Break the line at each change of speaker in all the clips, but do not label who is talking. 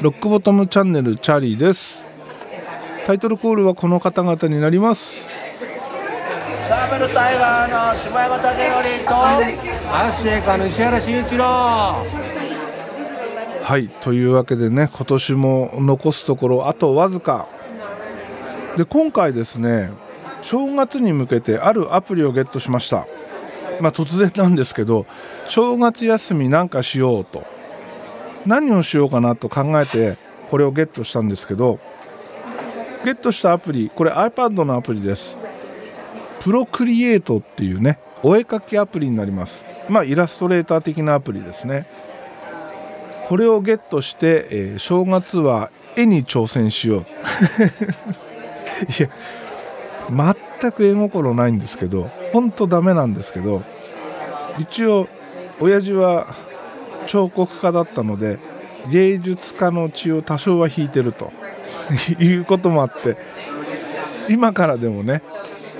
ロックボトムチャンネルチャーリーです。タイトルコールはこの方々になります。
サーベルタイガーの下山武則と。
アッセイカの石原慎一郎。
はいというわけでね今年も残すところあとわずか。で今回ですね正月に向けてあるアプリをゲットしましたまあ突然なんですけど正月休みなんかしようと。何をしようかなと考えてこれをゲットしたんですけどゲットしたアプリこれ iPad のアプリです。プロクリエイトっていうねお絵かきアプリになります。まあイラストレーター的なアプリですね。これをゲットして、えー、正月は絵に挑戦しよう。いや全く絵心ないんですけど本当ダメなんですけど一応親父は彫刻家だったので芸術家の血を多少は引いてると いうこともあって今からでもね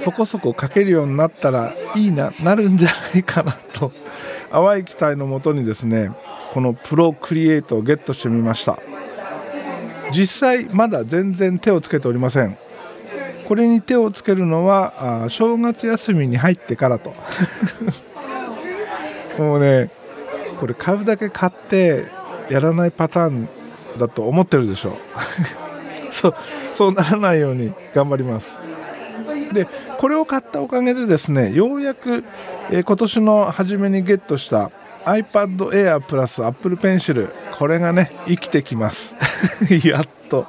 そこそこ描けるようになったらいいななるんじゃないかなと淡い期待のもとにですねこのプロクリエイトをゲットしてみました。実際まだ全然手をつけておりません。これに手をつけるのはあ正月休みに入ってからと。もうねこれ買うだけ買ってやらないパターンだと思ってるでしょう。そうそうならないように頑張ります。でこれを買ったおかげでですねようやく、えー、今年の初めにゲットした iPad Air プラス Apple Pencil これがね生きてきます。やっと。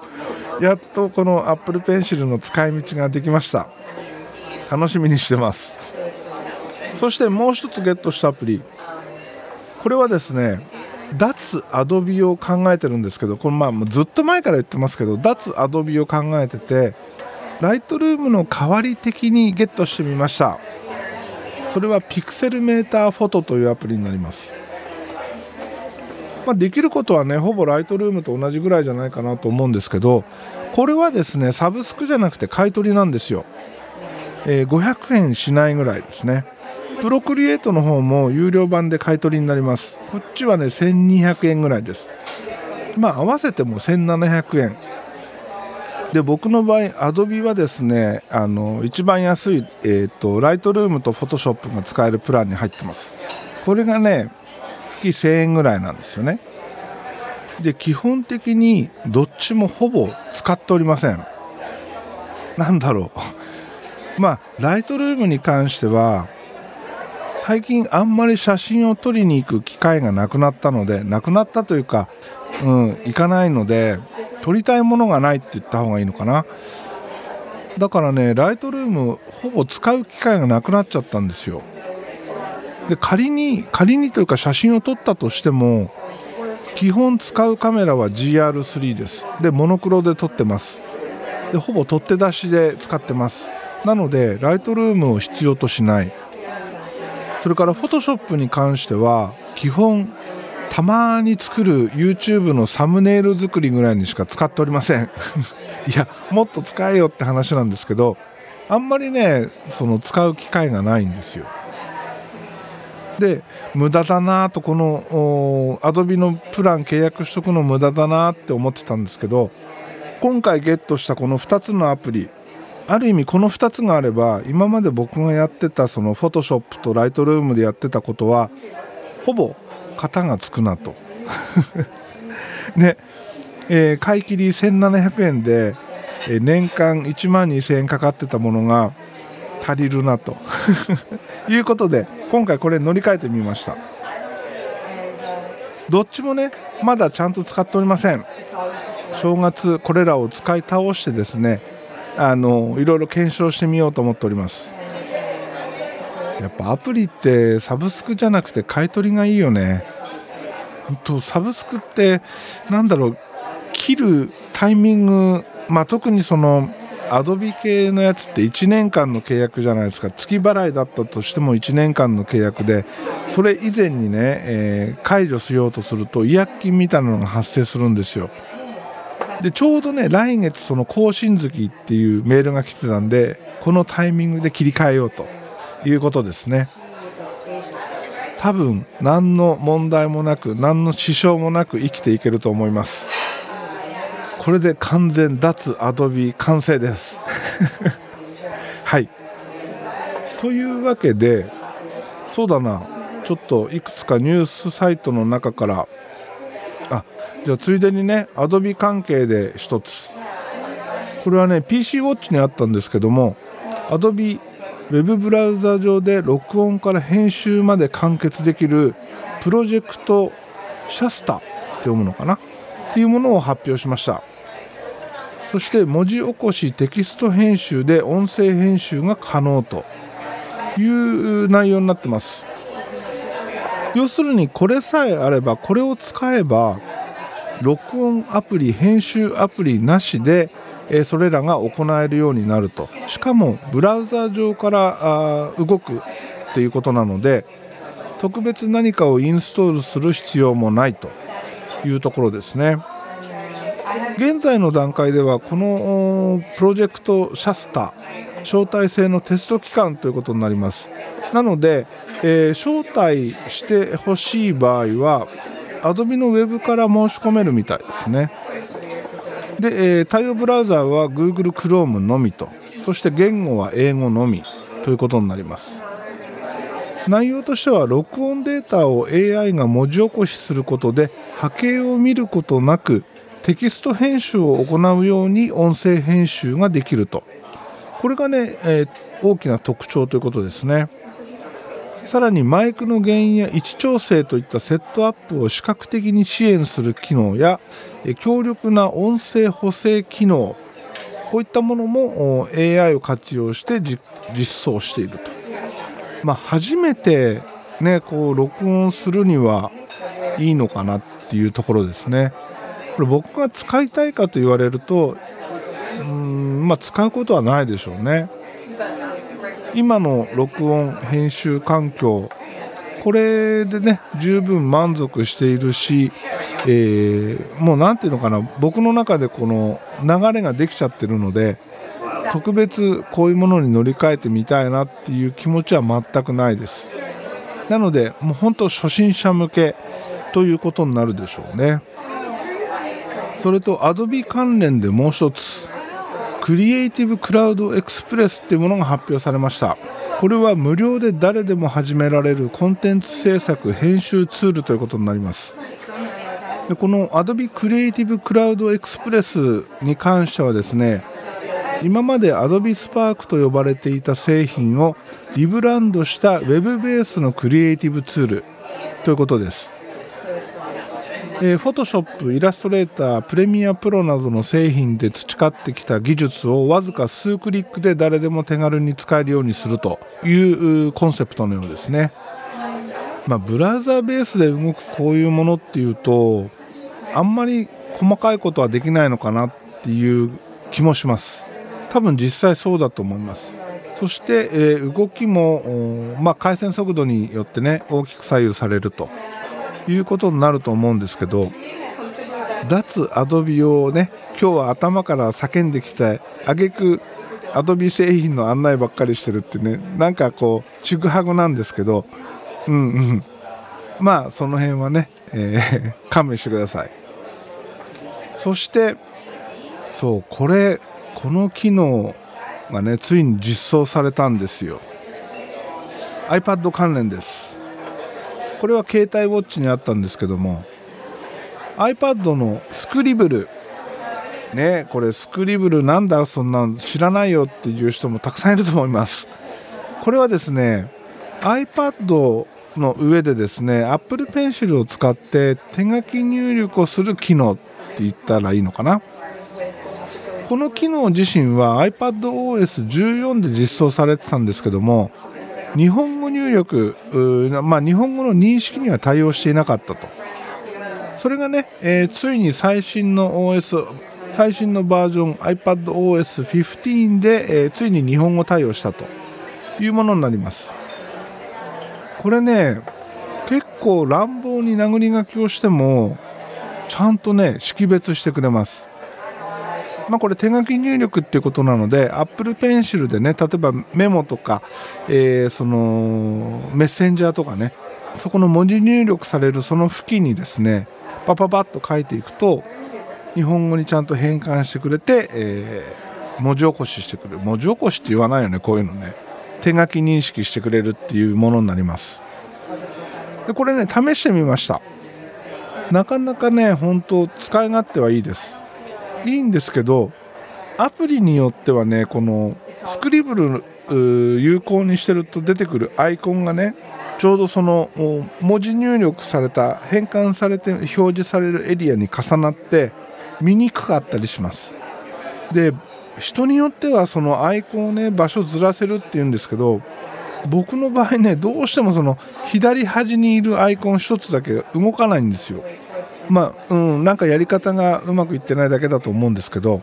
やっとこの Apple Pencil の使い道ができました。楽しみにしてます。そしてもう一つゲットしたアプリ。これはですね脱アドビを考えてるんですけどこれまあずっと前から言ってますけど脱アドビを考えててライトルームの代わり的にゲットしてみました。それはピクセルメーターフォトというアプリになります、まあ、できることはねほぼライトルームと同じぐらいじゃないかなと思うんですけどこれはですねサブスクじゃなくて買い取りなんですよ、えー、500円しないぐらいですね。プロクリエイトの方も有料版で買い取りになります。こっちはね1200円ぐらいです。まあ合わせても1700円。で僕の場合アドビはですねあの一番安い、えーと、ライトルームとフォトショップが使えるプランに入ってます。これがね月1000円ぐらいなんですよね。で基本的にどっちもほぼ使っておりません。なんだろう。まあライトルームに関しては最近あんまり写真を撮りに行く機会がなくなったのでなくなったというか、うん、行かないので撮りたいものがないって言った方がいいのかな。だからねライトルームほぼ使う機会がなくなっちゃったんですよ。で仮に仮にというか写真を撮ったとしても基本使うカメラは GR3 です。でモノクロで撮ってます。でほぼ取って出しで使ってます。なのでライトルームを必要としない。それからフォトショップに関しては基本たまに作る YouTube のサムネイル作りぐらいにしか使っておりません。いやもっと使えよって話なんですけどあんまりねその使う機会がないんですよ。で無駄だなとこのアドビのプラン契約しとくの無駄だなって思ってたんですけど今回ゲットしたこの2つのアプリある意味この2つがあれば今まで僕がやってたそのフォトショップとライトルームでやってたことはほぼ型がつくなと。ね、えー、買い切り1700円で、えー、年間1万2000円かかってたものが足りるなと。いうことで今回これ乗り換えてみました。どっちもねまだちゃんと使っておりません。正月これらを使い倒してですねあのいろいろ検証してみようと思っております。やっぱアプリってサブスクじゃなくて買い取りがいいよね。とサブスクってなんだろう切るタイミング、まあ、特にそのアドビ系のやつって1年間の契約じゃないですか。月払いだったとしても1年間の契約でそれ以前にね、えー、解除しようとすると違約金みたいなのが発生するんですよ。でちょうどね来月その更新月っていうメールが来てたんでこのタイミングで切り替えようということですね。多分何の問題もなく何の支障もなく生きていけると思います。これで完全脱アドビ完成です。はい。というわけでそうだな。ちょっといくつかニュースサイトの中からあじゃあついでにねアドビ関係で一つ。これはね PC ウォッチにあったんですけどもアドビウェブブラウザ上で録音から編集まで完結できるプロジェクトシャスタって読むのかな？っていうものを発表しましたそして文字起こしテキスト編集で音声編集が可能という内容になってます。要するにこれさえあればこれを使えば録音アプリ編集アプリなしでそれらが行えるようになると。しかもブラウザ上から動くっていうことなので特別何かをインストールする必要もないというところですね。現在の段階ではこのプロジェクトシャスタ招待制のテスト期間ということになります。なので、えー、招待してほしい場合は Adobe のウェブから申し込めるみたいですね。で、えー、対応ブラウザーは Google Chrome のみとそして言語は英語のみということになります。内容としては録音データを AI が文字起こしすることで波形を見ることなくテキスト編集を行うように音声編集ができると。これがね、え、大きな特徴ということですね。さらにマイクの原因や位置調整といったセットアップを視覚的に支援する機能や強力な音声補正機能こういったものも AI を活用して実装していると、まあ、初めて、ね、こう録音するにはいいのかなっていうところですね。これ僕が使いたいかと言われるとうん、まあ、使うことはないでしょうね。今の録音編集環境これでね十分満足しているし、えー、もう何ていうのかな僕の中でこの流れができちゃってるので特別こういうものに乗り換えてみたいなっていう気持ちは全くないです。なのでもう本当初心者向けということになるでしょうね。それと Adobe 関連でもう一つクリエイティブクラウドエクスプレスっていうものが発表されました。これは無料で誰でも始められるコンテンツ制作編集ツールということになります。でこの Adobe Creative Cloud Express に関してはですね今まで Adobe Spark と呼ばれていた製品をリブランドした Web ベースのクリエイティブツールということです。えー、フォトショップイラストレータープレミアプロなどの製品で培ってきた技術をわずか数クリックで誰でも手軽に使えるようにするというコンセプトのようですね、まあ、ブラウザーベースで動くこういうものっていうとあんまり細かいことはできないのかなっていう気もします。多分実際そうだと思います。そして、えー、動きも、まあ、回線速度によってね大きく左右されると。いうことになると思うんですけど脱アドビをね今日は頭から叫んできた挙句アドビ製品の案内ばっかりしてるってねなんかこうちぐはぐなんですけどうんうん。まあその辺はね、えー、勘弁してください。そしてそうこれこの機能がねついに実装されたんですよ。iPad 関連です。これは携帯ウォッチにあったんですけども iPad のスクリブルねこれスクリブルなんだそんなの知らないよっていう人もたくさんいると思います。これはですね iPad の上でですね Apple Pencil を使って手書き入力をする機能って言ったらいいのかな。この機能自身は iPadOS14 で実装されてたんですけども日本語入力、まあ、日本語の認識には対応していなかったと。それがね、えー、ついに最新の OS 最新のバージョン iPadOS15 で、えー、ついに日本語対応したというものになります。これね結構乱暴に殴り書きをしてもちゃんとね識別してくれます。まあ、これ手書き入力っていうことなので Apple Pencil でね例えばメモとか、えー、そのメッセンジャーとかねそこの文字入力されるその付近にですねパパパッと書いていくと日本語にちゃんと変換してくれて、えー、文字起こししてくれる。文字起こしって言わないよねこういうのね。手書き認識してくれるっていうものになります。でこれね試してみました。なかなかね本当使い勝手はいいです。いいんですけどアプリによってはねこのスクリブル有効にしてると出てくるアイコンがねちょうどその文字入力された変換されて表示されるエリアに重なって見にくかったりします。で人によってはそのアイコンをね場所ずらせるっていうんですけど僕の場合ねどうしてもその左端にいるアイコン1つだけ動かないんですよ。まあうんなんかやり方がうまくいってないだけだと思うんですけど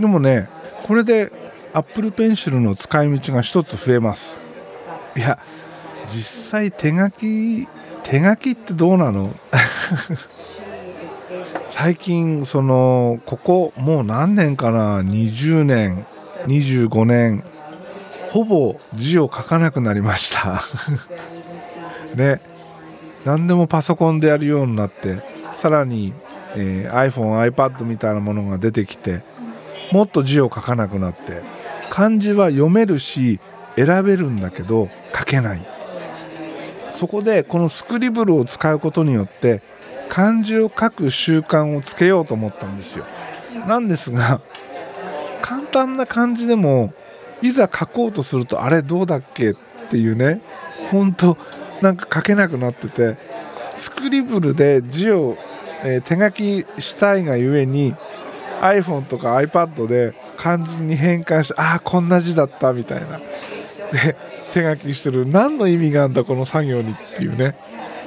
でもねこれで Apple Pencil の使い道が1つ増えます。いや実際手書き手書きってどうなの？最近そのここもう何年かな？20年25年ほぼ字を書かなくなりました。ね。何でもパソコンでやるようになってさらに、えー、iPhone、iPad みたいなものが出てきてもっと字を書かなくなって漢字は読めるし選べるんだけど書けない。そこでこのスクリブルを使うことによって漢字を書く習慣をつけようと思ったんですよ。なんですが簡単な漢字でもいざ書こうとするとあれどうだっけ？っていうね本当なんか書けなくなっててスクリブルで字を、えー、手書きしたいがゆえに iPhone とか iPad で漢字に変換してああこんな字だったみたいな。で手書きしてる。何の意味があんだこの作業にっていうね。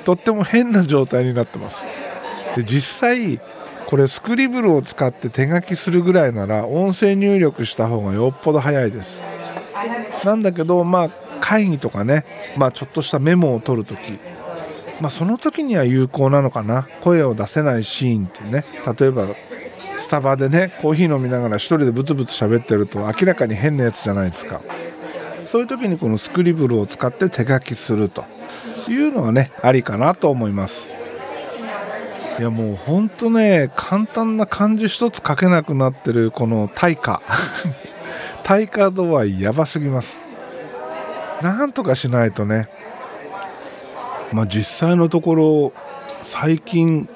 とっても変な状態になってます。で実際これスクリブルを使って手書きするぐらいなら音声入力した方がよっぽど早いです。なんだけどまあ会議とかね、まあ、ちょっとしたメモを取るとき、まあ、その時には有効なのかな。声を出せないシーンってね。例えばスタバでねコーヒー飲みながら1人でブツブツ喋ってると明らかに変なやつじゃないですか。そういう時にこのスクリブルを使って手書きすると。いうのはねありかなと思います。いやもうほんとね簡単な漢字一つ書けなくなってるこの対価対価度合いやばすぎます。なんとかしないとね。まあ実際のところ最近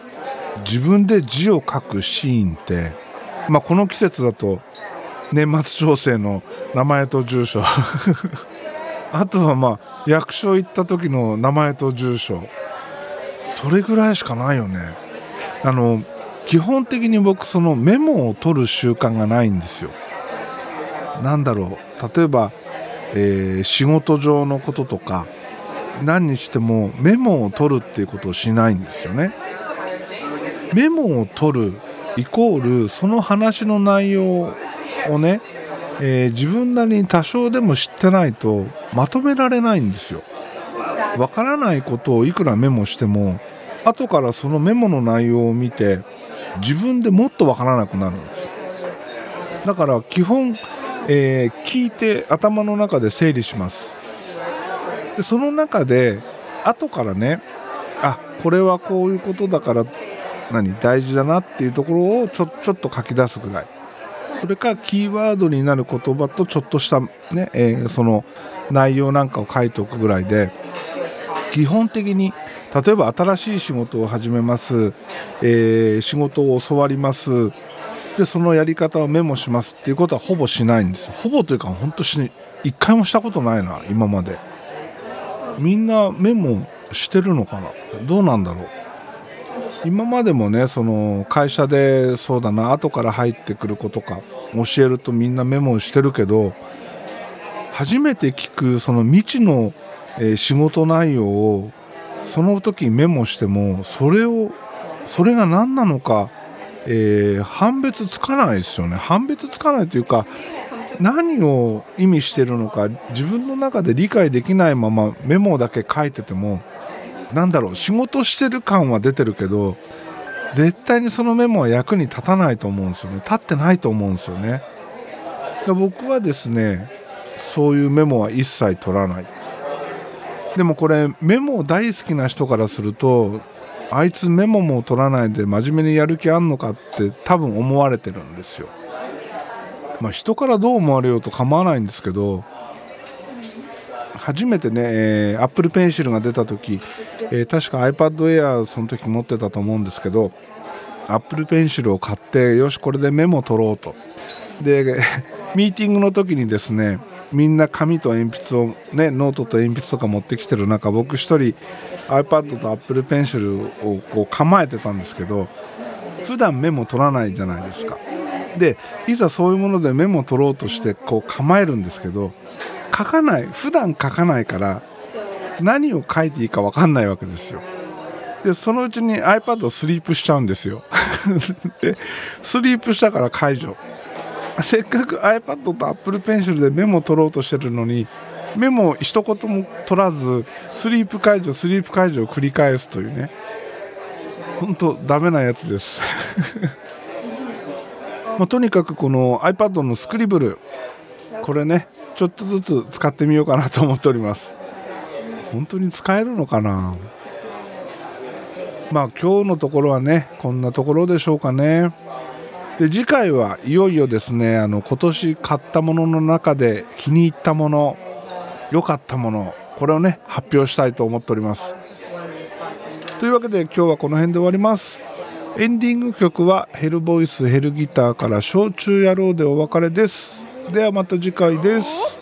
自分で字を書くシーンってまあこの季節だと年末調整の名前と住所。あとはまあ役所行った時の名前と住所。それぐらいしかないよね。あの基本的に僕そのメモを取る習慣がないんですよ。なんだろう。例えば、えー、仕事上のこととか何にしてもメモを取るっていうことをしないんですよねメモを取るイコールその話の内容をねえー、自分なりに多少でも知ってないとまとめられないんですよ。わからないことをいくらメモしても後からそのメモの内容を見て自分でもっとわからなくなるんですよ。だから基本、えー、聞いて頭の中で整理します。でその中で後からねあこれはこういうことだから何大事だなっていうところをちょちょっと書き出すぐらい。それかキーワードになる言葉とちょっとしたね、えー、その内容なんかを書いておくぐらいで基本的に例えば新しい仕事を始めます、えー、仕事を教わります。でそのやり方をメモしますっていうことはほぼしないんです。ほぼというか本当し一回もしたことないな今まで。みんなメモしてるのかな？どうなんだろう？今までもねその会社でそうだな後から入ってくる子とか教えるとみんなメモしてるけど初めて聞くその未知の、仕事内容をその時メモしてもそれをそれが何なのか、えー、判別つかないですよね。判別つかないというか何を意味してるのか自分の中で理解できないままメモだけ書いててもなんだろう仕事してる感は出てるけど絶対にそのメモは役に立たないと思うんですよね。立ってないと思うんですよね。僕はですねそういうメモは一切取らない。
でもこれメモ大好きな人からするとあいつメモも取らないで真面目にやる気あんのかって多分思われてるんですよ。まあ、人からどう思われようと構わないんですけど初めてね、えー、Apple Pencil が出た時、えー、確か iPad Air その時持ってたと思うんですけど Apple Pencil を買ってよしこれでメモ取ろうと。で ミーティングの時にですねみんな紙と鉛筆をねノートと鉛筆とか持ってきてる中僕一人 iPad と Apple Pencil をこう構えてたんですけど普段メモ取らないじゃないですか。でいざそういうものでメモを取ろうとしてこう構えるんですけど書かない普段書かないから何を書いていいか分かんないわけですよ。でそのうちに iPad をスリープしちゃうんですよ。でスリープしたから解除。せっかく iPad と Apple Pencil でメモを取ろうとしてるのにメモを一言も取らずスリープ解除スリープ解除を繰り返すというね。本当ダメなやつです。まあ、とにかくこの iPad のスクリブルこれねちょっとずつ使ってみようかなと思っております。本当に使えるのかな？まあ今日のところはねこんなところでしょうかね。で次回はいよいよですねあの今年買ったものの中で気に入ったもの良かったものこれをね発表したいと思っております。というわけで今日はこの辺で終わります。エンディング曲はヘルボイスヘルギターから焼酎野郎でお別れです。ではまた次回です。